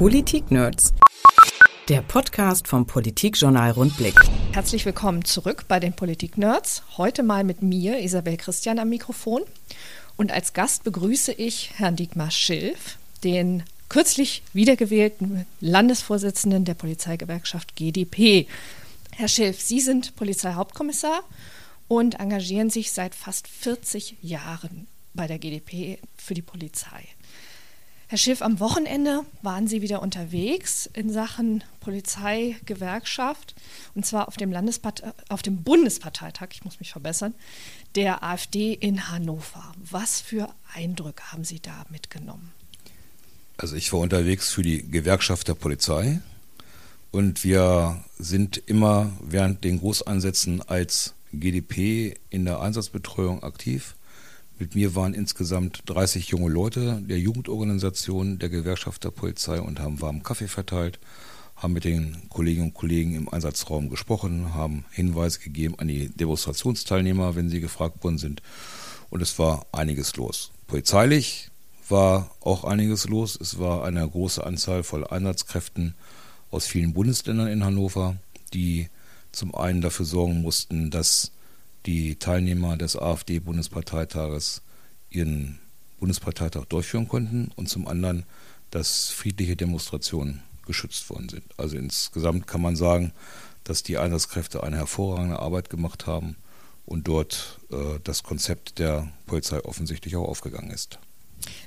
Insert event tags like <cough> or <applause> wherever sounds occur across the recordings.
Politik-Nerds. Der Podcast vom Politikjournal Rundblick. Herzlich willkommen zurück bei den Politik-Nerds. Heute mal mit mir, Isabel Christian, am Mikrofon. Und als Gast begrüße ich Herrn Dietmar Schilf, den kürzlich wiedergewählten Landesvorsitzenden der Polizeigewerkschaft GdP. Herr Schilf, Sie sind Polizeihauptkommissar und engagieren sich seit fast 40 Jahren bei der GdP für die Polizei. Herr Schiff, am Wochenende waren Sie wieder unterwegs in Sachen Polizeigewerkschaft und zwar auf dem, Landesparte auf dem Bundesparteitag, ich muss mich verbessern, der AfD in Hannover. Was für Eindrücke haben Sie da mitgenommen? Also ich war unterwegs für die Gewerkschaft der Polizei und wir sind immer während den Großeinsätzen als GDP in der Einsatzbetreuung aktiv. Mit mir waren insgesamt 30 junge Leute der Jugendorganisation der Gewerkschaft der Polizei und haben warmen Kaffee verteilt, haben mit den Kolleginnen und Kollegen im Einsatzraum gesprochen, haben Hinweise gegeben an die Demonstrationsteilnehmer, wenn sie gefragt worden sind. Und es war einiges los. Polizeilich war auch einiges los. Es war eine große Anzahl von Einsatzkräften aus vielen Bundesländern in Hannover, die zum einen dafür sorgen mussten, dass die Teilnehmer des AfD-Bundesparteitages ihren Bundesparteitag durchführen konnten und zum anderen, dass friedliche Demonstrationen geschützt worden sind. Also insgesamt kann man sagen, dass die Einsatzkräfte eine hervorragende Arbeit gemacht haben und dort äh, das Konzept der Polizei offensichtlich auch aufgegangen ist.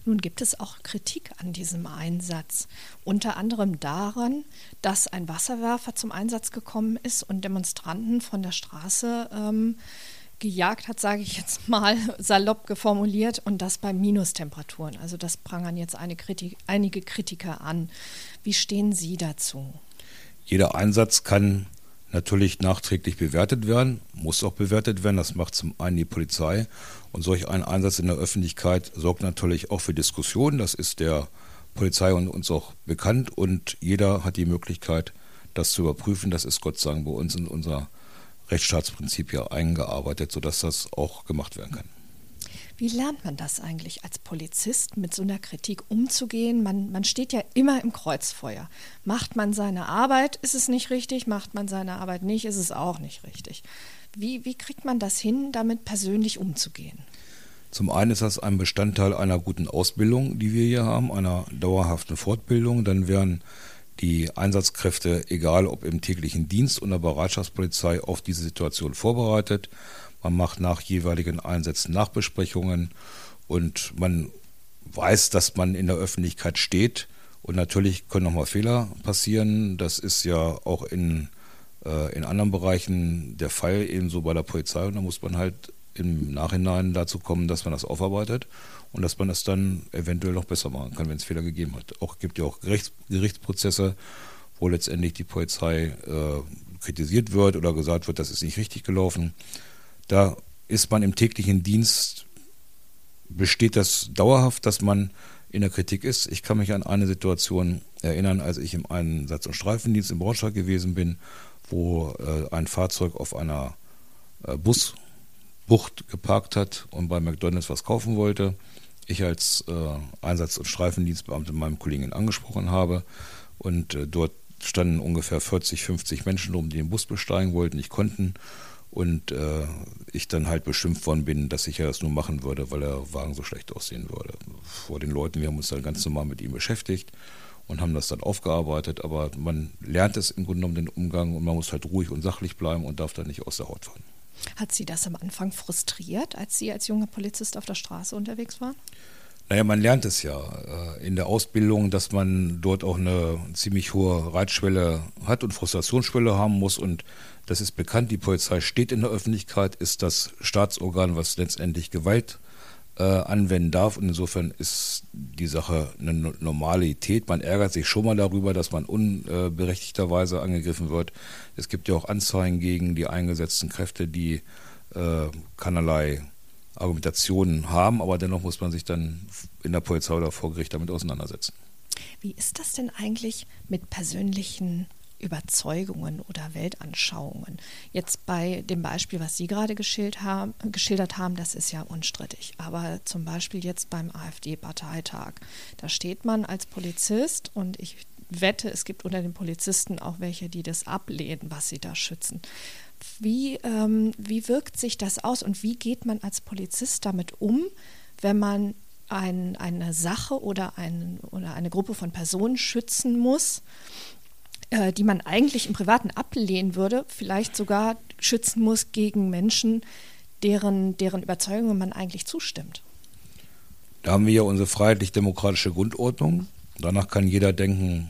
Nun gibt es auch Kritik an diesem Einsatz, unter anderem daran, dass ein Wasserwerfer zum Einsatz gekommen ist und Demonstranten von der Straße ähm, gejagt hat, sage ich jetzt mal <laughs> salopp geformuliert, und das bei Minustemperaturen. Also das prangern jetzt Kritik, einige Kritiker an. Wie stehen Sie dazu? Jeder Einsatz kann natürlich nachträglich bewertet werden, muss auch bewertet werden. Das macht zum einen die Polizei. Und solch ein Einsatz in der Öffentlichkeit sorgt natürlich auch für Diskussionen. Das ist der Polizei und uns auch bekannt. Und jeder hat die Möglichkeit, das zu überprüfen. Das ist Gott sei Dank bei uns in unserer Rechtsstaatsprinzip ja eingearbeitet, sodass das auch gemacht werden kann. Wie lernt man das eigentlich als Polizist, mit so einer Kritik umzugehen? Man, man steht ja immer im Kreuzfeuer. Macht man seine Arbeit, ist es nicht richtig. Macht man seine Arbeit nicht, ist es auch nicht richtig. Wie, wie kriegt man das hin, damit persönlich umzugehen? Zum einen ist das ein Bestandteil einer guten Ausbildung, die wir hier haben, einer dauerhaften Fortbildung. Dann werden die Einsatzkräfte, egal ob im täglichen Dienst oder Bereitschaftspolizei, auf diese Situation vorbereitet. Man macht nach jeweiligen Einsätzen Nachbesprechungen und man weiß, dass man in der Öffentlichkeit steht. Und natürlich können nochmal Fehler passieren. Das ist ja auch in, äh, in anderen Bereichen der Fall, ebenso bei der Polizei. Und da muss man halt im Nachhinein dazu kommen, dass man das aufarbeitet und dass man das dann eventuell noch besser machen kann, wenn es Fehler gegeben hat. Auch gibt ja auch Gerichts, Gerichtsprozesse, wo letztendlich die Polizei äh, kritisiert wird oder gesagt wird, das ist nicht richtig gelaufen. Da ist man im täglichen Dienst, besteht das dauerhaft, dass man in der Kritik ist. Ich kann mich an eine Situation erinnern, als ich im Einsatz- und Streifendienst in Braunschweig gewesen bin, wo äh, ein Fahrzeug auf einer äh, Busbucht geparkt hat und bei McDonalds was kaufen wollte. Ich als äh, Einsatz- und Streifendienstbeamte meinem Kollegen angesprochen habe. Und äh, dort standen ungefähr 40, 50 Menschen rum, die den Bus besteigen wollten, nicht konnten. Und äh, ich dann halt beschimpft worden bin, dass ich ja das nur machen würde, weil der Wagen so schlecht aussehen würde. Vor den Leuten, wir haben uns dann ganz normal mit ihm beschäftigt und haben das dann aufgearbeitet, aber man lernt es im Grunde genommen den Umgang. Und man muss halt ruhig und sachlich bleiben und darf dann nicht aus der Haut fahren. Hat Sie das am Anfang frustriert, als Sie als junger Polizist auf der Straße unterwegs waren? Naja, man lernt es ja äh, in der Ausbildung, dass man dort auch eine ziemlich hohe Reitschwelle hat und Frustrationsschwelle haben muss und das ist bekannt, die Polizei steht in der Öffentlichkeit, ist das Staatsorgan, was letztendlich Gewalt äh, anwenden darf. Und insofern ist die Sache eine Normalität. Man ärgert sich schon mal darüber, dass man unberechtigterweise angegriffen wird. Es gibt ja auch Anzeigen gegen die eingesetzten Kräfte, die äh, keinerlei Argumentationen haben, aber dennoch muss man sich dann in der Polizei oder vor Gericht damit auseinandersetzen. Wie ist das denn eigentlich mit persönlichen Überzeugungen oder Weltanschauungen. Jetzt bei dem Beispiel, was Sie gerade geschildert haben, das ist ja unstrittig. Aber zum Beispiel jetzt beim AfD-Parteitag, da steht man als Polizist und ich wette, es gibt unter den Polizisten auch welche, die das ablehnen, was sie da schützen. Wie, ähm, wie wirkt sich das aus und wie geht man als Polizist damit um, wenn man ein, eine Sache oder, ein, oder eine Gruppe von Personen schützen muss, äh, die man eigentlich im Privaten ablehnen würde, vielleicht sogar schützen muss gegen Menschen, deren, deren Überzeugungen man eigentlich zustimmt? Da haben wir ja unsere freiheitlich-demokratische Grundordnung. Danach kann jeder denken,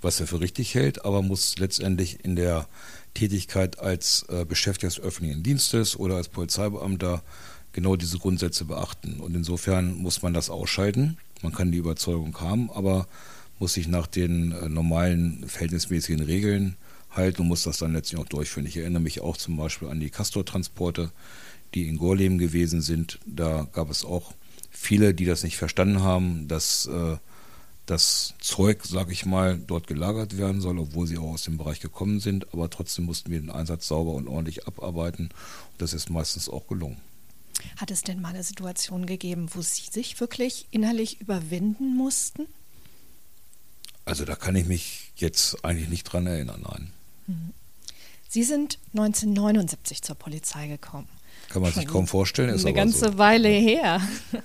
was er für richtig hält, aber muss letztendlich in der Tätigkeit als äh, Beschäftigter des öffentlichen Dienstes oder als Polizeibeamter genau diese Grundsätze beachten. Und insofern muss man das ausschalten. Man kann die Überzeugung haben, aber muss sich nach den äh, normalen verhältnismäßigen Regeln halten und muss das dann letztlich auch durchführen. Ich erinnere mich auch zum Beispiel an die Castor-Transporte, die in Gorleben gewesen sind. Da gab es auch viele, die das nicht verstanden haben, dass äh, das Zeug, sage ich mal, dort gelagert werden soll, obwohl sie auch aus dem Bereich gekommen sind. Aber trotzdem mussten wir den Einsatz sauber und ordentlich abarbeiten. Und das ist meistens auch gelungen. Hat es denn mal eine Situation gegeben, wo Sie sich wirklich innerlich überwinden mussten? Also da kann ich mich jetzt eigentlich nicht dran erinnern, nein. Mhm. Sie sind 1979 zur Polizei gekommen. Kann man sich kaum vorstellen. Ist eine ganze so. Weile her.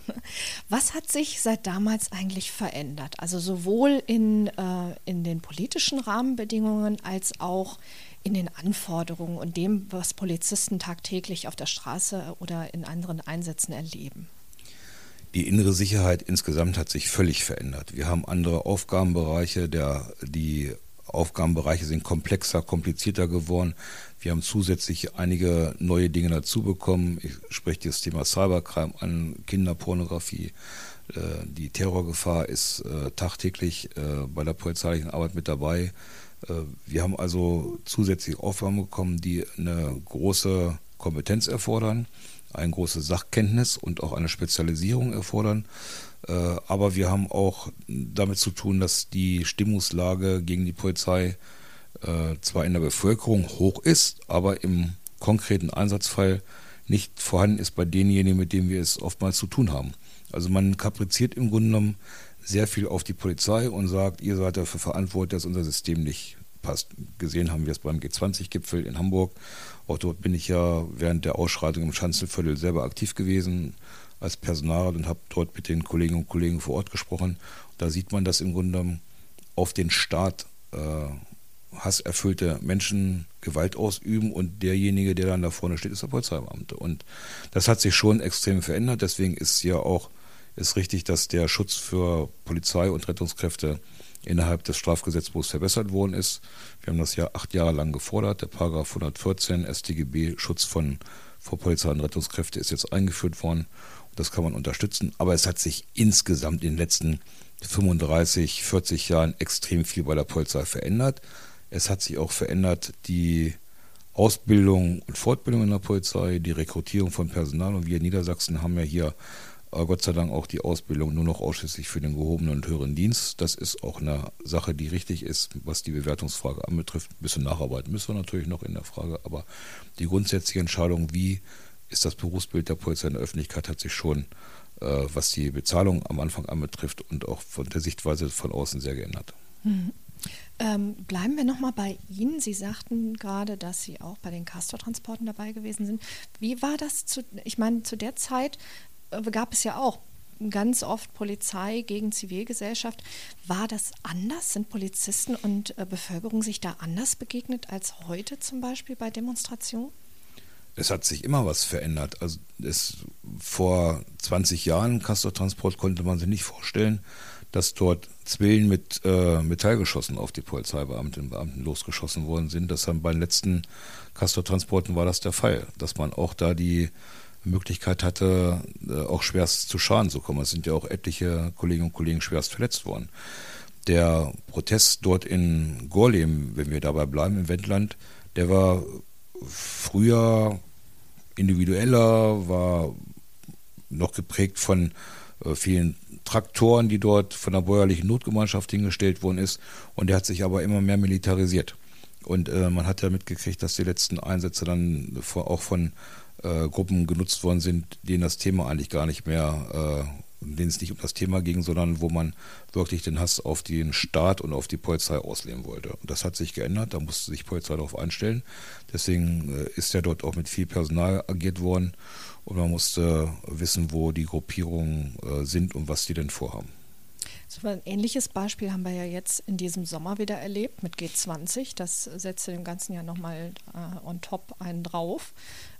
<laughs> Was hat sich seit damals eigentlich verändert? Also sowohl in, äh, in den politischen Rahmenbedingungen als auch in den Anforderungen und dem, was Polizisten tagtäglich auf der Straße oder in anderen Einsätzen erleben. Die innere Sicherheit insgesamt hat sich völlig verändert. Wir haben andere Aufgabenbereiche, der, die Aufgabenbereiche sind komplexer, komplizierter geworden. Wir haben zusätzlich einige neue Dinge dazu bekommen. Ich spreche das Thema Cybercrime an, Kinderpornografie. Äh, die Terrorgefahr ist äh, tagtäglich äh, bei der polizeilichen Arbeit mit dabei. Wir haben also zusätzliche Aufgaben bekommen, die eine große Kompetenz erfordern, eine große Sachkenntnis und auch eine Spezialisierung erfordern. Aber wir haben auch damit zu tun, dass die Stimmungslage gegen die Polizei äh, zwar in der Bevölkerung hoch ist, aber im konkreten Einsatzfall nicht vorhanden ist bei denjenigen, mit denen wir es oftmals zu tun haben. Also man kapriziert im Grunde genommen sehr viel auf die Polizei und sagt, ihr seid dafür verantwortlich, dass unser System nicht passt. Gesehen haben wir es beim G20-Gipfel in Hamburg. Auch dort bin ich ja während der Ausschreitung im Schanzenviertel selber aktiv gewesen als Personal und habe dort mit den Kolleginnen und Kollegen vor Ort gesprochen. Da sieht man, dass im Grunde auf den Staat äh, hasserfüllte Menschen Gewalt ausüben und derjenige, der dann da vorne steht, ist der Polizeibeamte. Und das hat sich schon extrem verändert. Deswegen ist ja auch ist richtig, dass der Schutz für Polizei und Rettungskräfte innerhalb des Strafgesetzbuchs verbessert worden ist. Wir haben das ja acht Jahre lang gefordert. Der Paragraph 114 StGB Schutz von vor Polizei und Rettungskräfte ist jetzt eingeführt worden. Das kann man unterstützen. Aber es hat sich insgesamt in den letzten 35, 40 Jahren extrem viel bei der Polizei verändert. Es hat sich auch verändert die Ausbildung und Fortbildung in der Polizei, die Rekrutierung von Personal. Und wir in Niedersachsen haben ja hier Gott sei Dank auch die Ausbildung nur noch ausschließlich für den gehobenen und höheren Dienst. Das ist auch eine Sache, die richtig ist, was die Bewertungsfrage anbetrifft. Ein bisschen nacharbeiten müssen wir natürlich noch in der Frage, aber die grundsätzliche Entscheidung, wie ist das Berufsbild der Polizei in der Öffentlichkeit, hat sich schon, äh, was die Bezahlung am Anfang anbetrifft und auch von der Sichtweise von außen sehr geändert. Mhm. Ähm, bleiben wir nochmal bei Ihnen. Sie sagten gerade, dass Sie auch bei den Castor-Transporten dabei gewesen sind. Wie war das zu, ich meine, zu der Zeit gab es ja auch ganz oft Polizei gegen Zivilgesellschaft. War das anders? Sind Polizisten und äh, Bevölkerung sich da anders begegnet als heute zum Beispiel bei Demonstrationen? Es hat sich immer was verändert. Also es, vor 20 Jahren Castor-Transport konnte man sich nicht vorstellen, dass dort Zwillen mit äh, Metallgeschossen auf die Polizeibeamtinnen und Beamten losgeschossen worden sind. Das haben bei den letzten Castor-Transporten war das der Fall, dass man auch da die Möglichkeit hatte, äh, auch schwerst zu Schaden zu kommen. Es sind ja auch etliche Kolleginnen und Kollegen schwerst verletzt worden. Der Protest dort in Gorleben, wenn wir dabei bleiben im Wendland, der war früher individueller, war noch geprägt von äh, vielen Traktoren, die dort von der bäuerlichen Notgemeinschaft hingestellt worden ist. Und der hat sich aber immer mehr militarisiert. Und äh, man hat ja mitgekriegt, dass die letzten Einsätze dann auch von äh, Gruppen genutzt worden sind, denen das Thema eigentlich gar nicht mehr in denen es nicht um das Thema ging, sondern wo man wirklich den Hass auf den Staat und auf die Polizei ausleben wollte. Und das hat sich geändert, da musste sich Polizei darauf einstellen. Deswegen äh, ist ja dort auch mit viel Personal agiert worden und man musste wissen, wo die Gruppierungen äh, sind und was die denn vorhaben. So ein ähnliches Beispiel haben wir ja jetzt in diesem Sommer wieder erlebt mit G20. Das setzte dem Ganzen ja nochmal äh, on top einen drauf.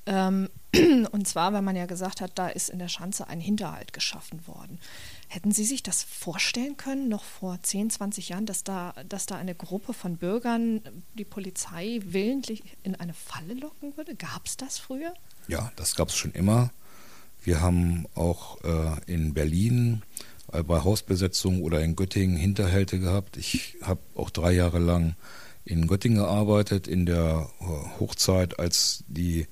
Ähm, <clears throat> und zwar, weil man ja gesagt hat, da ist in der Schanze ein Hinterhalt geschaffen worden. Hätten Sie sich das vorstellen können, noch vor 10, 20 Jahren, dass da, dass da eine Gruppe von Bürgern die Polizei willentlich in eine Falle locken würde? Gab es das früher? Ja, das gab es schon immer. Wir haben auch äh, in Berlin äh, bei Hausbesetzungen oder in Göttingen Hinterhalte gehabt. Ich habe auch drei Jahre lang in Göttingen gearbeitet, in der äh, Hochzeit, als die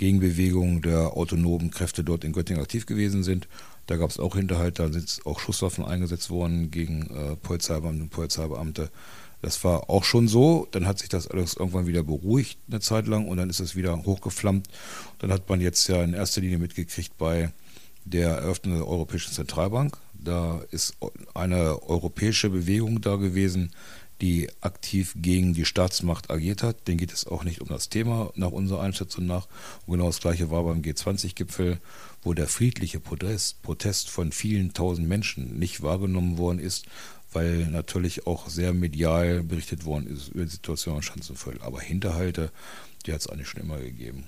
Gegenbewegungen der autonomen Kräfte dort in Göttingen aktiv gewesen sind. Da gab es auch Hinterhalte, da sind auch Schusswaffen eingesetzt worden gegen äh, Polizeibeamte und Polizeibeamte. Das war auch schon so. Dann hat sich das alles irgendwann wieder beruhigt eine Zeit lang und dann ist es wieder hochgeflammt. Dann hat man jetzt ja in erster Linie mitgekriegt bei der Eröffnung der Europäischen Zentralbank. Da ist eine europäische Bewegung da gewesen, die aktiv gegen die Staatsmacht agiert hat. Den geht es auch nicht um das Thema nach unserer Einschätzung nach. Und genau das Gleiche war beim G20-Gipfel, wo der friedliche Protest, Protest von vielen tausend Menschen nicht wahrgenommen worden ist, weil natürlich auch sehr medial berichtet worden ist über die Situation in Schanzenviertel. Aber Hinterhalte, die hat es eigentlich schon immer gegeben.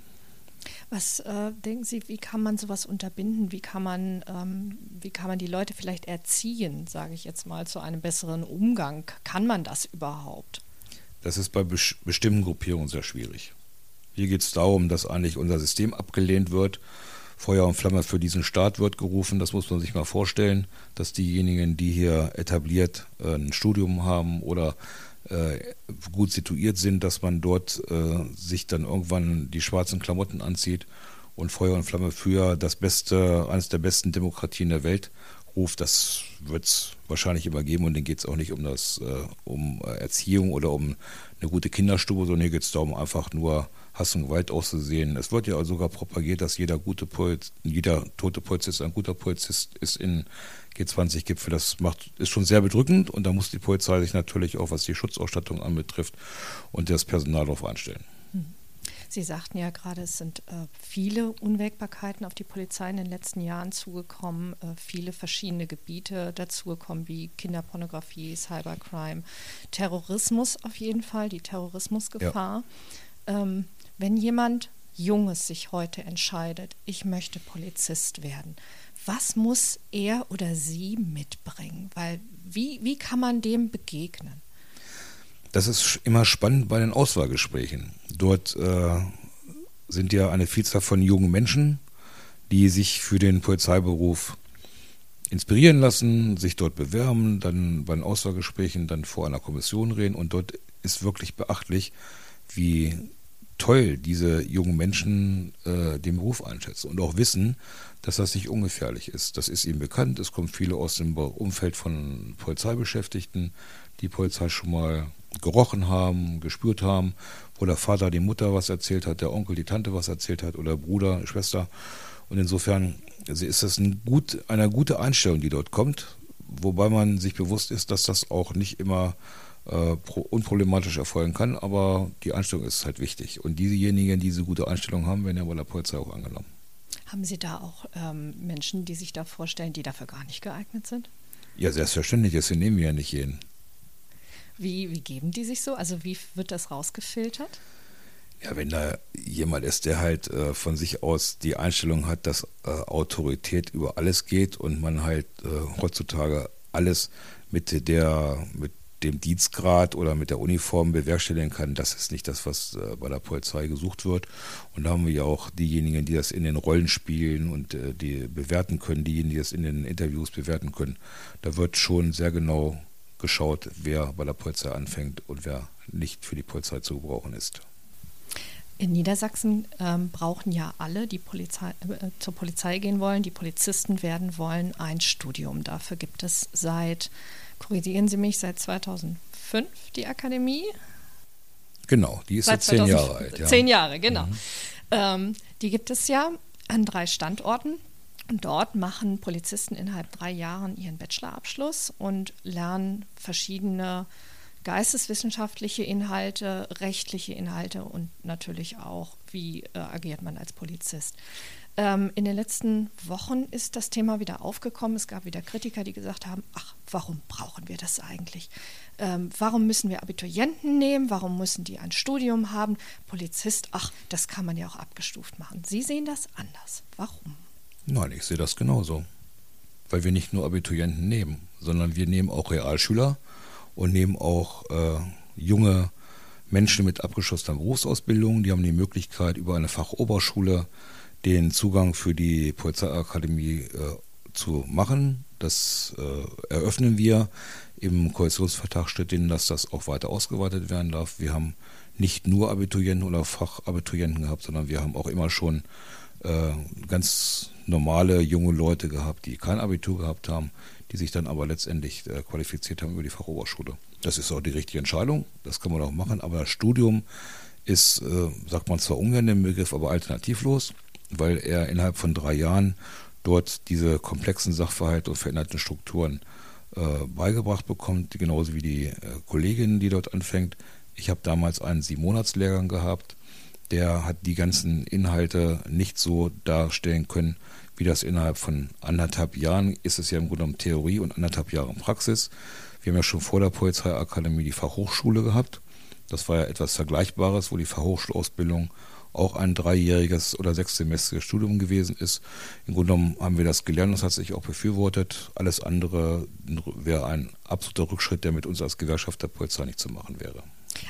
Was äh, denken Sie, wie kann man sowas unterbinden? Wie kann man, ähm, wie kann man die Leute vielleicht erziehen, sage ich jetzt mal, zu einem besseren Umgang? Kann man das überhaupt? Das ist bei bes bestimmten Gruppierungen sehr schwierig. Hier geht es darum, dass eigentlich unser System abgelehnt wird. Feuer und Flamme für diesen Staat wird gerufen. Das muss man sich mal vorstellen, dass diejenigen, die hier etabliert äh, ein Studium haben oder gut situiert sind, dass man dort äh, sich dann irgendwann die schwarzen Klamotten anzieht und Feuer und Flamme für das beste, eines der besten Demokratien der Welt ruft, das wird es wahrscheinlich immer geben und denen geht es auch nicht um das, äh, um Erziehung oder um eine gute Kinderstube, sondern hier geht es darum, einfach nur Hass und Gewalt auszusehen. Es wird ja sogar propagiert, dass jeder gute Poliz jeder tote Polizist ein guter Polizist ist in G20-Gipfel. Das macht, ist schon sehr bedrückend und da muss die Polizei sich natürlich auch, was die Schutzausstattung anbetrifft, und das Personal darauf einstellen. Hm. Sie sagten ja gerade, es sind äh, viele Unwägbarkeiten auf die Polizei in den letzten Jahren zugekommen, äh, viele verschiedene Gebiete dazugekommen, wie Kinderpornografie, Cybercrime, Terrorismus auf jeden Fall, die Terrorismusgefahr. Ja. Ähm, wenn jemand Junges sich heute entscheidet, ich möchte Polizist werden, was muss er oder sie mitbringen? Weil wie, wie kann man dem begegnen? Das ist immer spannend bei den Auswahlgesprächen. Dort äh, sind ja eine Vielzahl von jungen Menschen, die sich für den Polizeiberuf inspirieren lassen, sich dort bewerben, dann bei den Auswahlgesprächen dann vor einer Kommission reden und dort ist wirklich beachtlich, wie toll diese jungen Menschen äh, den Beruf einschätzen und auch wissen, dass das nicht ungefährlich ist. Das ist ihnen bekannt. Es kommen viele aus dem Umfeld von Polizeibeschäftigten, die Polizei schon mal gerochen haben, gespürt haben, wo der Vater die Mutter was erzählt hat, der Onkel die Tante was erzählt hat oder Bruder, Schwester. Und insofern ist das ein gut, eine gute Einstellung, die dort kommt, wobei man sich bewusst ist, dass das auch nicht immer äh, unproblematisch erfolgen kann, aber die Einstellung ist halt wichtig. Und diejenigen, die diese gute Einstellung haben, werden ja bei der Polizei auch angenommen. Haben Sie da auch ähm, Menschen, die sich da vorstellen, die dafür gar nicht geeignet sind? Ja, selbstverständlich. Deswegen nehmen wir ja nicht jeden. Wie, wie geben die sich so? Also wie wird das rausgefiltert? Ja, wenn da jemand ist, der halt äh, von sich aus die Einstellung hat, dass äh, Autorität über alles geht und man halt äh, heutzutage alles mit der, mit dem Dienstgrad oder mit der Uniform bewerkstelligen kann, das ist nicht das, was äh, bei der Polizei gesucht wird. Und da haben wir ja auch diejenigen, die das in den Rollen spielen und äh, die bewerten können, diejenigen, die das in den Interviews bewerten können. Da wird schon sehr genau geschaut, wer bei der Polizei anfängt und wer nicht für die Polizei zu gebrauchen ist. In Niedersachsen ähm, brauchen ja alle, die Polizei, äh, zur Polizei gehen wollen, die Polizisten werden wollen, ein Studium. Dafür gibt es seit korrigieren Sie mich, seit 2005 die Akademie. Genau, die ist seit zehn Jahre alt. Ja. Zehn Jahre, genau. Mhm. Ähm, die gibt es ja an drei Standorten. Und dort machen Polizisten innerhalb drei Jahren ihren Bachelorabschluss und lernen verschiedene geisteswissenschaftliche Inhalte, rechtliche Inhalte und natürlich auch, wie äh, agiert man als Polizist. Ähm, in den letzten Wochen ist das Thema wieder aufgekommen. Es gab wieder Kritiker, die gesagt haben, ach, warum brauchen wir das eigentlich? Ähm, warum müssen wir Abiturienten nehmen? Warum müssen die ein Studium haben? Polizist, ach, das kann man ja auch abgestuft machen. Sie sehen das anders. Warum? Nein, ich sehe das genauso. Weil wir nicht nur Abiturienten nehmen, sondern wir nehmen auch Realschüler und nehmen auch äh, junge Menschen mit abgeschlossener Berufsausbildung. Die haben die Möglichkeit, über eine Fachoberschule den Zugang für die Polizeiakademie äh, zu machen. Das äh, eröffnen wir. Im Koalitionsvertrag steht drin, dass das auch weiter ausgeweitet werden darf. Wir haben nicht nur Abiturienten oder Fachabiturienten gehabt, sondern wir haben auch immer schon äh, ganz normale junge Leute gehabt, die kein Abitur gehabt haben, die sich dann aber letztendlich äh, qualifiziert haben über die Fachoberschule. Das ist auch die richtige Entscheidung, das kann man auch machen, aber das Studium ist, äh, sagt man zwar ungern den Begriff, aber alternativlos weil er innerhalb von drei Jahren dort diese komplexen Sachverhalte und veränderten Strukturen äh, beigebracht bekommt, genauso wie die äh, Kollegin, die dort anfängt. Ich habe damals einen Sieben-Monats-Lehrgang gehabt, der hat die ganzen Inhalte nicht so darstellen können, wie das innerhalb von anderthalb Jahren ist es ja im Grunde genommen Theorie und anderthalb Jahre Praxis. Wir haben ja schon vor der Polizeiakademie die Fachhochschule gehabt. Das war ja etwas Vergleichbares, wo die Fachhochschulausbildung auch ein dreijähriges oder sechssemestriges Studium gewesen ist. Im Grunde genommen haben wir das gelernt, das hat sich auch befürwortet. Alles andere wäre ein absoluter Rückschritt, der mit uns als Gewerkschaft der Polizei nicht zu machen wäre.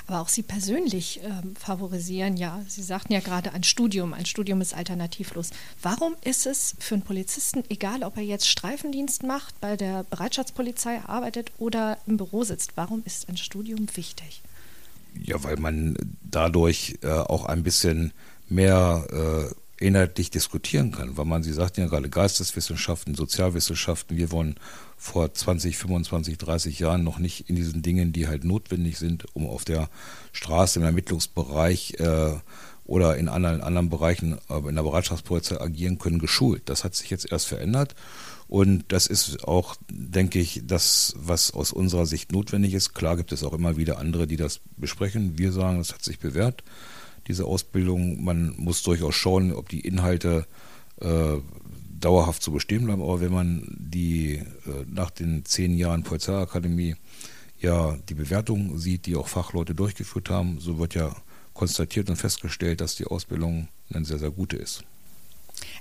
Aber auch Sie persönlich ähm, favorisieren ja, Sie sagten ja gerade ein Studium, ein Studium ist alternativlos. Warum ist es für einen Polizisten, egal ob er jetzt Streifendienst macht, bei der Bereitschaftspolizei arbeitet oder im Büro sitzt, warum ist ein Studium wichtig? Ja, weil man dadurch äh, auch ein bisschen mehr äh, inhaltlich diskutieren kann, weil man, Sie sagten ja gerade Geisteswissenschaften, Sozialwissenschaften, wir wollen vor 20, 25, 30 Jahren noch nicht in diesen Dingen, die halt notwendig sind, um auf der Straße im Ermittlungsbereich äh, oder in anderen, anderen Bereichen äh, in der Bereitschaftspolizei agieren können, geschult. Das hat sich jetzt erst verändert und das ist auch, denke ich, das, was aus unserer Sicht notwendig ist. Klar gibt es auch immer wieder andere, die das besprechen. Wir sagen, es hat sich bewährt, diese Ausbildung. Man muss durchaus schauen, ob die Inhalte äh, dauerhaft zu bestehen bleiben. Aber wenn man die äh, nach den zehn Jahren Polizeiakademie ja die Bewertung sieht, die auch Fachleute durchgeführt haben, so wird ja konstatiert und festgestellt, dass die Ausbildung eine sehr, sehr gute ist.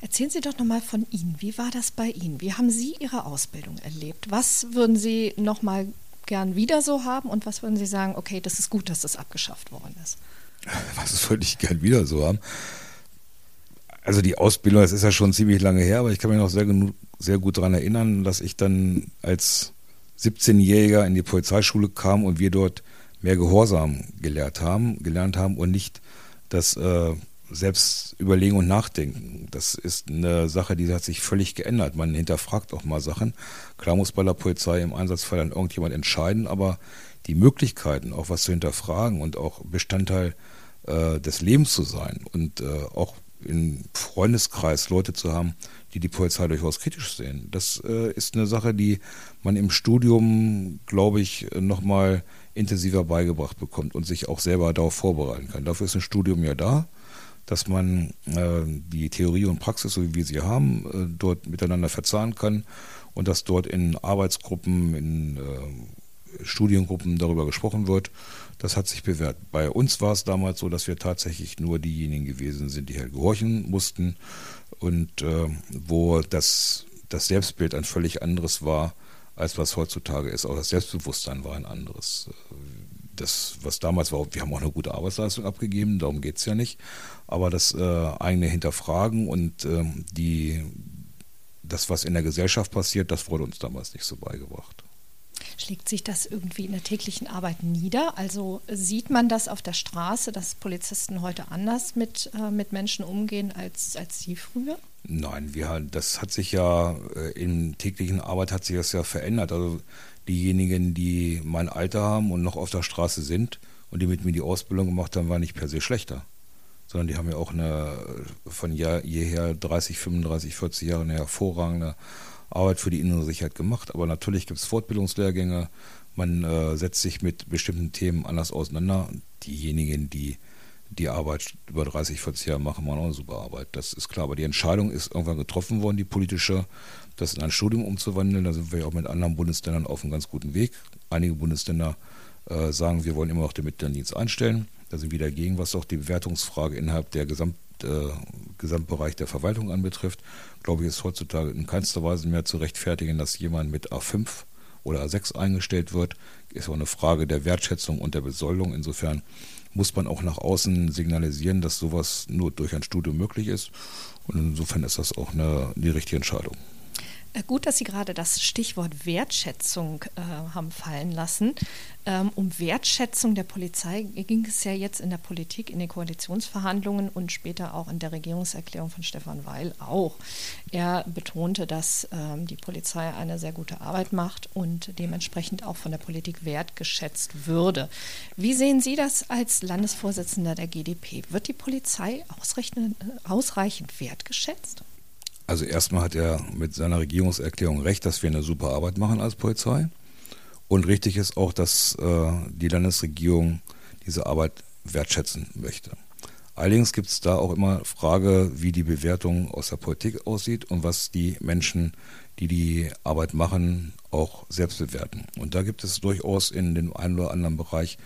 Erzählen Sie doch nochmal von Ihnen. Wie war das bei Ihnen? Wie haben Sie Ihre Ausbildung erlebt? Was würden Sie nochmal gern wieder so haben und was würden Sie sagen, okay, das ist gut, dass das abgeschafft worden ist? <laughs> Was würde ich gern wieder so haben? Also die Ausbildung, das ist ja schon ziemlich lange her, aber ich kann mich noch sehr, sehr gut daran erinnern, dass ich dann als 17-Jähriger in die Polizeischule kam und wir dort mehr Gehorsam gelehrt haben, gelernt haben und nicht das äh, selbst überlegen und nachdenken. Das ist eine Sache, die hat sich völlig geändert. Man hinterfragt auch mal Sachen. Klar muss bei der Polizei im Einsatzfall dann irgendjemand entscheiden, aber die Möglichkeiten, auch was zu hinterfragen und auch Bestandteil äh, des Lebens zu sein und äh, auch im Freundeskreis Leute zu haben, die die Polizei durchaus kritisch sehen. Das äh, ist eine Sache, die man im Studium, glaube ich, nochmal intensiver beigebracht bekommt und sich auch selber darauf vorbereiten kann. Dafür ist ein Studium ja da dass man äh, die Theorie und Praxis, so wie wir sie haben, äh, dort miteinander verzahnen kann und dass dort in Arbeitsgruppen, in äh, Studiengruppen darüber gesprochen wird. Das hat sich bewährt. Bei uns war es damals so, dass wir tatsächlich nur diejenigen gewesen sind, die halt gehorchen mussten und äh, wo das, das Selbstbild ein völlig anderes war, als was heutzutage ist. Auch das Selbstbewusstsein war ein anderes das, was damals war, wir haben auch eine gute Arbeitsleistung abgegeben, darum geht es ja nicht. Aber das äh, eigene Hinterfragen und äh, die, das, was in der Gesellschaft passiert, das wurde uns damals nicht so beigebracht. Schlägt sich das irgendwie in der täglichen Arbeit nieder? Also sieht man das auf der Straße, dass Polizisten heute anders mit, äh, mit Menschen umgehen als, als Sie früher? Nein, wir, das hat sich ja äh, in täglichen Arbeit hat sich das ja verändert. Also diejenigen, die mein Alter haben und noch auf der Straße sind und die mit mir die Ausbildung gemacht haben, waren nicht per se schlechter, sondern die haben ja auch eine von Jahr, jeher 30, 35, 40 Jahre eine hervorragende Arbeit für die innere Sicherheit gemacht. Aber natürlich gibt es Fortbildungslehrgänge. Man äh, setzt sich mit bestimmten Themen anders auseinander. Diejenigen, die die Arbeit über 30, 40 Jahre machen, machen auch eine super Arbeit. Das ist klar. Aber die Entscheidung ist irgendwann getroffen worden, die politische, das in ein Studium umzuwandeln. Da sind wir auch mit anderen Bundesländern auf einem ganz guten Weg. Einige Bundesländer äh, sagen, wir wollen immer noch den Mitteldienst einstellen. Da sind wir dagegen, was auch die Bewertungsfrage innerhalb der Gesamt, äh, Gesamtbereich der Verwaltung anbetrifft. Glaube ich, ist heutzutage in keinster Weise mehr zu rechtfertigen, dass jemand mit A5 oder A6 eingestellt wird. Ist auch eine Frage der Wertschätzung und der Besoldung. Insofern muss man auch nach außen signalisieren, dass sowas nur durch ein Studium möglich ist. Und insofern ist das auch eine, die richtige Entscheidung. Äh, gut, dass Sie gerade das Stichwort Wertschätzung äh, haben fallen lassen. Ähm, um Wertschätzung der Polizei ging es ja jetzt in der Politik, in den Koalitionsverhandlungen und später auch in der Regierungserklärung von Stefan Weil auch. Er betonte, dass ähm, die Polizei eine sehr gute Arbeit macht und dementsprechend auch von der Politik wertgeschätzt würde. Wie sehen Sie das als Landesvorsitzender der GdP? Wird die Polizei äh, ausreichend wertgeschätzt? Also erstmal hat er mit seiner Regierungserklärung recht, dass wir eine super Arbeit machen als Polizei. Und richtig ist auch, dass äh, die Landesregierung diese Arbeit wertschätzen möchte. Allerdings gibt es da auch immer Frage, wie die Bewertung aus der Politik aussieht und was die Menschen, die die Arbeit machen, auch selbst bewerten. Und da gibt es durchaus in dem einen oder anderen Bereich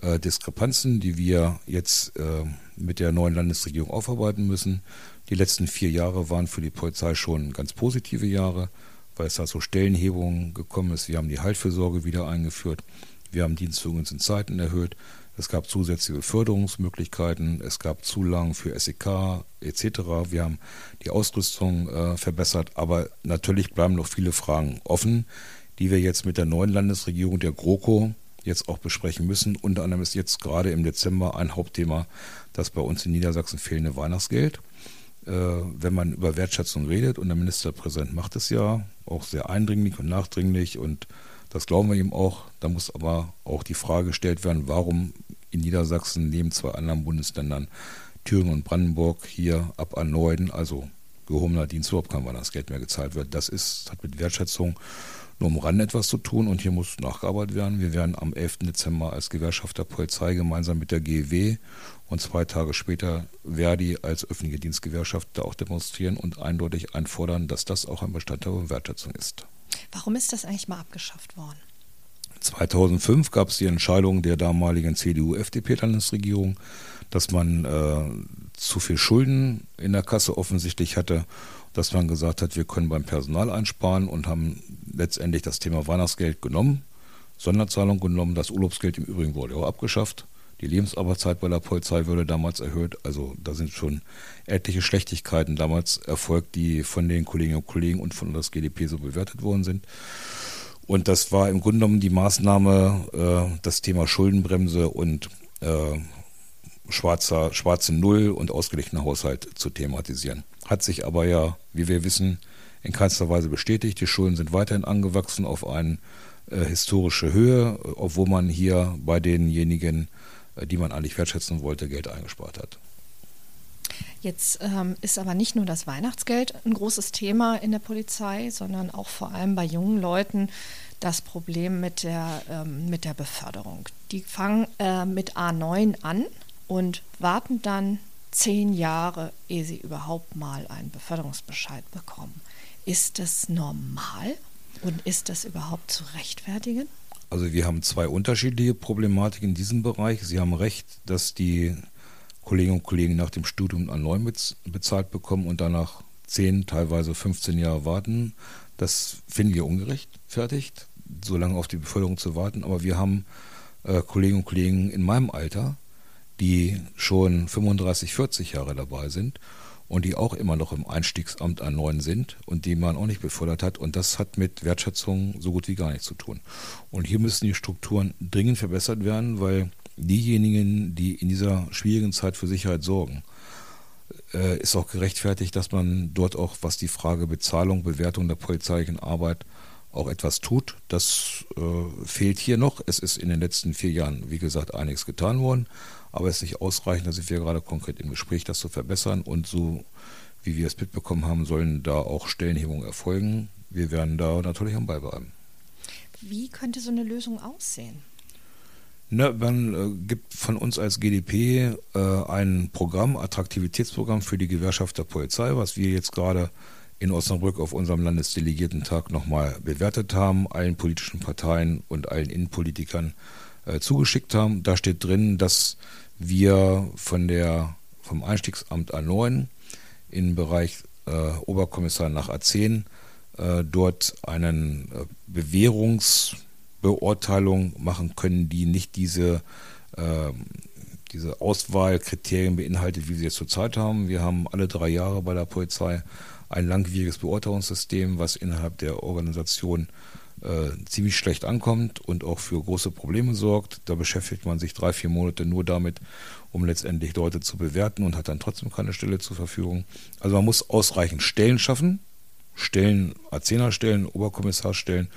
äh, Diskrepanzen, die wir jetzt äh, mit der neuen Landesregierung aufarbeiten müssen. Die letzten vier Jahre waren für die Polizei schon ganz positive Jahre, weil es da zu Stellenhebungen gekommen ist. Wir haben die Haltfürsorge wieder eingeführt. Wir haben Dienstführungs- und Zeiten erhöht. Es gab zusätzliche Förderungsmöglichkeiten. Es gab Zulagen für SEK etc. Wir haben die Ausrüstung äh, verbessert. Aber natürlich bleiben noch viele Fragen offen, die wir jetzt mit der neuen Landesregierung, der GroKo, jetzt auch besprechen müssen. Unter anderem ist jetzt gerade im Dezember ein Hauptthema das bei uns in Niedersachsen fehlende Weihnachtsgeld. Äh, wenn man über Wertschätzung redet und der Ministerpräsident macht es ja auch sehr eindringlich und nachdringlich und das glauben wir ihm auch. Da muss aber auch die Frage gestellt werden, warum in Niedersachsen neben zwei anderen Bundesländern Thüringen und Brandenburg hier ab an Neuden, also gehobener Dienst überhaupt kein Weihnachtsgeld mehr gezahlt wird. Das ist, hat mit Wertschätzung nur am Rand etwas zu tun und hier muss nachgearbeitet werden. Wir werden am 11. Dezember als Gewerkschaft der Polizei gemeinsam mit der GEW und zwei Tage später Verdi als öffentliche Dienstgewerkschaft da auch demonstrieren und eindeutig einfordern, dass das auch ein Bestandteil der Wertschätzung ist. Warum ist das eigentlich mal abgeschafft worden? 2005 gab es die Entscheidung der damaligen CDU-FDP-Landesregierung, dass man äh, zu viel Schulden in der Kasse offensichtlich hatte, dass man gesagt hat, wir können beim Personal einsparen und haben letztendlich das Thema Weihnachtsgeld genommen, Sonderzahlung genommen, das Urlaubsgeld im Übrigen wurde auch abgeschafft. Die Lebensarbeitszeit bei der Polizei wurde damals erhöht. Also da sind schon etliche Schlechtigkeiten damals erfolgt, die von den Kolleginnen und Kollegen und von das GDP so bewertet worden sind. Und das war im Grunde genommen die Maßnahme, äh, das Thema Schuldenbremse und äh, schwarzer, schwarze Null und ausgeglichener Haushalt zu thematisieren. Hat sich aber ja, wie wir wissen, in keinster Weise bestätigt. Die Schulden sind weiterhin angewachsen auf eine äh, historische Höhe, obwohl man hier bei denjenigen, die man eigentlich wertschätzen wollte, Geld eingespart hat. Jetzt ähm, ist aber nicht nur das Weihnachtsgeld ein großes Thema in der Polizei, sondern auch vor allem bei jungen Leuten das Problem mit der, ähm, mit der Beförderung. Die fangen äh, mit A9 an und warten dann zehn Jahre, ehe sie überhaupt mal einen Beförderungsbescheid bekommen. Ist das normal und ist das überhaupt zu rechtfertigen? Also wir haben zwei unterschiedliche Problematiken in diesem Bereich. Sie haben recht, dass die Kolleginnen und Kollegen nach dem Studium an neu bezahlt bekommen und danach zehn, teilweise 15 Jahre warten. Das finden wir ungerechtfertigt, so lange auf die Beförderung zu warten. Aber wir haben äh, Kolleginnen und Kollegen in meinem Alter, die schon 35, 40 Jahre dabei sind und die auch immer noch im Einstiegsamt an neuen sind und die man auch nicht befördert hat. Und das hat mit Wertschätzung so gut wie gar nichts zu tun. Und hier müssen die Strukturen dringend verbessert werden, weil diejenigen, die in dieser schwierigen Zeit für Sicherheit sorgen, äh, ist auch gerechtfertigt, dass man dort auch, was die Frage Bezahlung, Bewertung der polizeilichen Arbeit auch etwas tut. Das äh, fehlt hier noch. Es ist in den letzten vier Jahren, wie gesagt, einiges getan worden, aber es ist nicht ausreichend. Da sind wir gerade konkret im Gespräch, das zu verbessern. Und so wie wir es mitbekommen haben, sollen da auch Stellenhebungen erfolgen. Wir werden da natürlich am Ball bleiben. Wie könnte so eine Lösung aussehen? Na, man äh, gibt von uns als GDP äh, ein Programm, Attraktivitätsprogramm für die Gewerkschaft der Polizei, was wir jetzt gerade in Osnabrück auf unserem Landesdelegiertentag nochmal bewertet haben, allen politischen Parteien und allen Innenpolitikern äh, zugeschickt haben. Da steht drin, dass wir von der, vom Einstiegsamt A9 im Bereich äh, Oberkommissar nach A10 äh, dort einen äh, Bewährungsbeurteilung machen können, die nicht diese, äh, diese Auswahlkriterien beinhaltet, wie wir es zurzeit haben. Wir haben alle drei Jahre bei der Polizei ein langwieriges Beurteilungssystem, was innerhalb der Organisation äh, ziemlich schlecht ankommt und auch für große Probleme sorgt. Da beschäftigt man sich drei, vier Monate nur damit, um letztendlich Leute zu bewerten und hat dann trotzdem keine Stelle zur Verfügung. Also man muss ausreichend Stellen schaffen, Stellen, A10er-Stellen, Oberkommissarstellen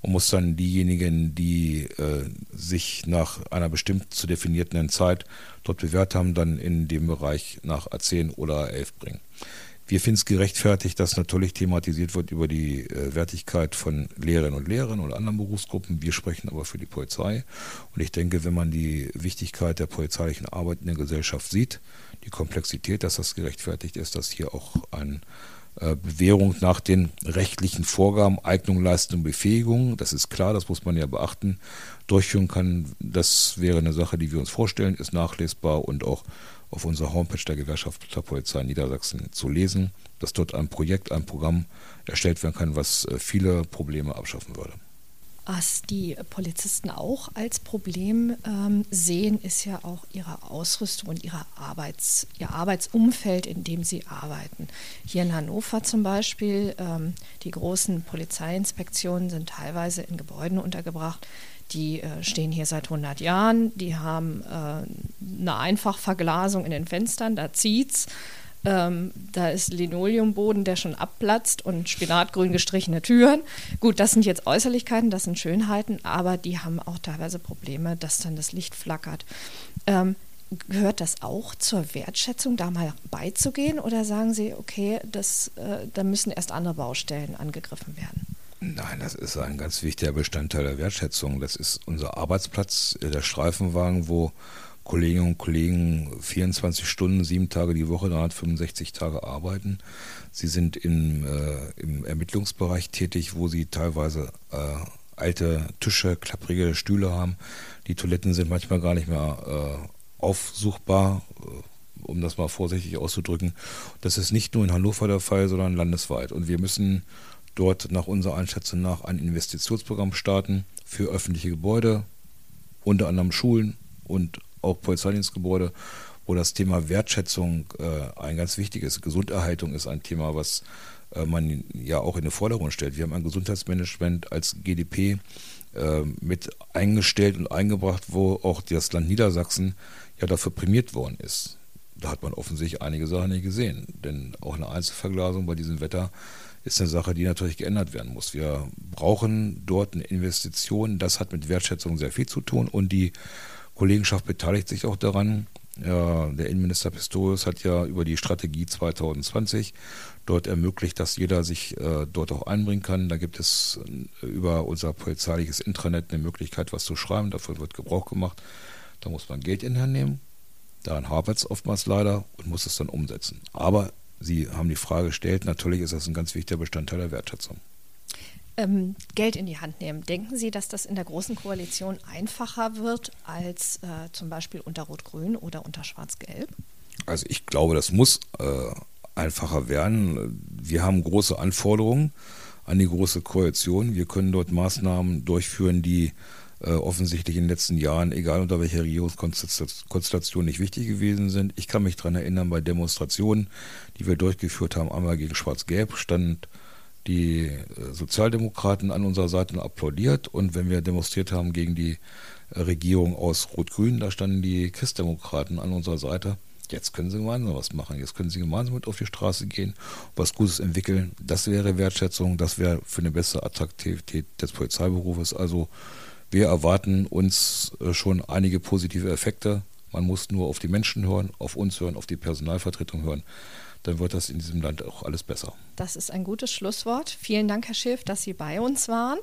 und muss dann diejenigen, die äh, sich nach einer bestimmt zu definierten Zeit dort bewährt haben, dann in dem Bereich nach A10 oder A11 bringen. Wir finden es gerechtfertigt, dass natürlich thematisiert wird über die äh, Wertigkeit von Lehrerinnen und Lehrern oder anderen Berufsgruppen. Wir sprechen aber für die Polizei. Und ich denke, wenn man die Wichtigkeit der polizeilichen Arbeit in der Gesellschaft sieht, die Komplexität, dass das gerechtfertigt ist, dass hier auch ein äh, Bewährung nach den rechtlichen Vorgaben, Eignung, Leistung, Befähigung, das ist klar, das muss man ja beachten, durchführen kann. Das wäre eine Sache, die wir uns vorstellen, ist nachlesbar und auch auf unserer Homepage der Gewerkschaft der Polizei Niedersachsen zu lesen, dass dort ein Projekt, ein Programm erstellt werden kann, was äh, viele Probleme abschaffen würde. Was die Polizisten auch als Problem ähm, sehen, ist ja auch ihre Ausrüstung und ihre Arbeits-, ihr Arbeitsumfeld, in dem sie arbeiten. Hier in Hannover zum Beispiel, ähm, die großen Polizeiinspektionen sind teilweise in Gebäuden untergebracht, die äh, stehen hier seit 100 Jahren, die haben äh, eine Einfachverglasung in den Fenstern, da zieht's. Ähm, da ist Linoleumboden, der schon abplatzt und spinatgrün gestrichene Türen. Gut, das sind jetzt Äußerlichkeiten, das sind Schönheiten, aber die haben auch teilweise Probleme, dass dann das Licht flackert. Ähm, gehört das auch zur Wertschätzung, da mal beizugehen? Oder sagen Sie, okay, das, äh, da müssen erst andere Baustellen angegriffen werden? Nein, das ist ein ganz wichtiger Bestandteil der Wertschätzung. Das ist unser Arbeitsplatz, der Streifenwagen, wo Kolleginnen und Kollegen 24 Stunden, sieben Tage die Woche, 365 Tage arbeiten. Sie sind im, äh, im Ermittlungsbereich tätig, wo sie teilweise äh, alte Tische, klapprige Stühle haben. Die Toiletten sind manchmal gar nicht mehr äh, aufsuchbar, äh, um das mal vorsichtig auszudrücken. Das ist nicht nur in Hannover der Fall, sondern landesweit. Und wir müssen dort nach unserer Einschätzung nach ein Investitionsprogramm starten für öffentliche Gebäude, unter anderem Schulen und auch Polizeidienstgebäude, wo das Thema Wertschätzung äh, ein ganz wichtiges, Gesunderhaltung ist ein Thema, was äh, man ja auch in den Vordergrund stellt. Wir haben ein Gesundheitsmanagement als GDP äh, mit eingestellt und eingebracht, wo auch das Land Niedersachsen ja dafür prämiert worden ist. Da hat man offensichtlich einige Sachen nicht gesehen, denn auch eine Einzelverglasung bei diesem Wetter ist eine Sache, die natürlich geändert werden muss. Wir brauchen dort eine Investition. Das hat mit Wertschätzung sehr viel zu tun und die Kollegenschaft beteiligt sich auch daran. Ja, der Innenminister Pistorius hat ja über die Strategie 2020 dort ermöglicht, dass jeder sich äh, dort auch einbringen kann. Da gibt es äh, über unser polizeiliches Intranet eine Möglichkeit, was zu schreiben. Davon wird Gebrauch gemacht. Da muss man Geld in Hand nehmen. Daran hapert es oftmals leider und muss es dann umsetzen. Aber Sie haben die Frage gestellt, natürlich ist das ein ganz wichtiger Bestandteil der Wertschätzung. Ähm, Geld in die Hand nehmen. Denken Sie, dass das in der Großen Koalition einfacher wird als äh, zum Beispiel unter Rot-Grün oder unter Schwarz-Gelb? Also ich glaube, das muss äh, einfacher werden. Wir haben große Anforderungen an die Große Koalition. Wir können dort Maßnahmen durchführen, die offensichtlich in den letzten Jahren, egal unter welcher Regierungskonstellation, nicht wichtig gewesen sind. Ich kann mich daran erinnern, bei Demonstrationen, die wir durchgeführt haben, einmal gegen Schwarz-Gelb, stand die äh, Sozialdemokraten an unserer Seite applaudiert und wenn wir demonstriert haben gegen die äh, Regierung aus Rot-Grün, da standen die Christdemokraten an unserer Seite Jetzt können sie gemeinsam was machen. Jetzt können sie gemeinsam mit auf die Straße gehen, was Gutes entwickeln. Das wäre Wertschätzung. Das wäre für eine bessere Attraktivität des Polizeiberufes. Also wir erwarten uns äh, schon einige positive Effekte. Man muss nur auf die Menschen hören, auf uns hören, auf die Personalvertretung hören. Dann wird das in diesem Land auch alles besser. Das ist ein gutes Schlusswort. Vielen Dank, Herr Schiff, dass Sie bei uns waren.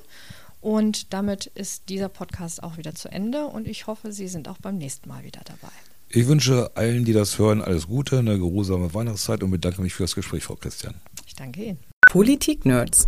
Und damit ist dieser Podcast auch wieder zu Ende. Und ich hoffe, Sie sind auch beim nächsten Mal wieder dabei. Ich wünsche allen, die das hören, alles Gute, eine geruhsame Weihnachtszeit und bedanke mich für das Gespräch, Frau Christian. Ich danke Ihnen. Politik Nerds.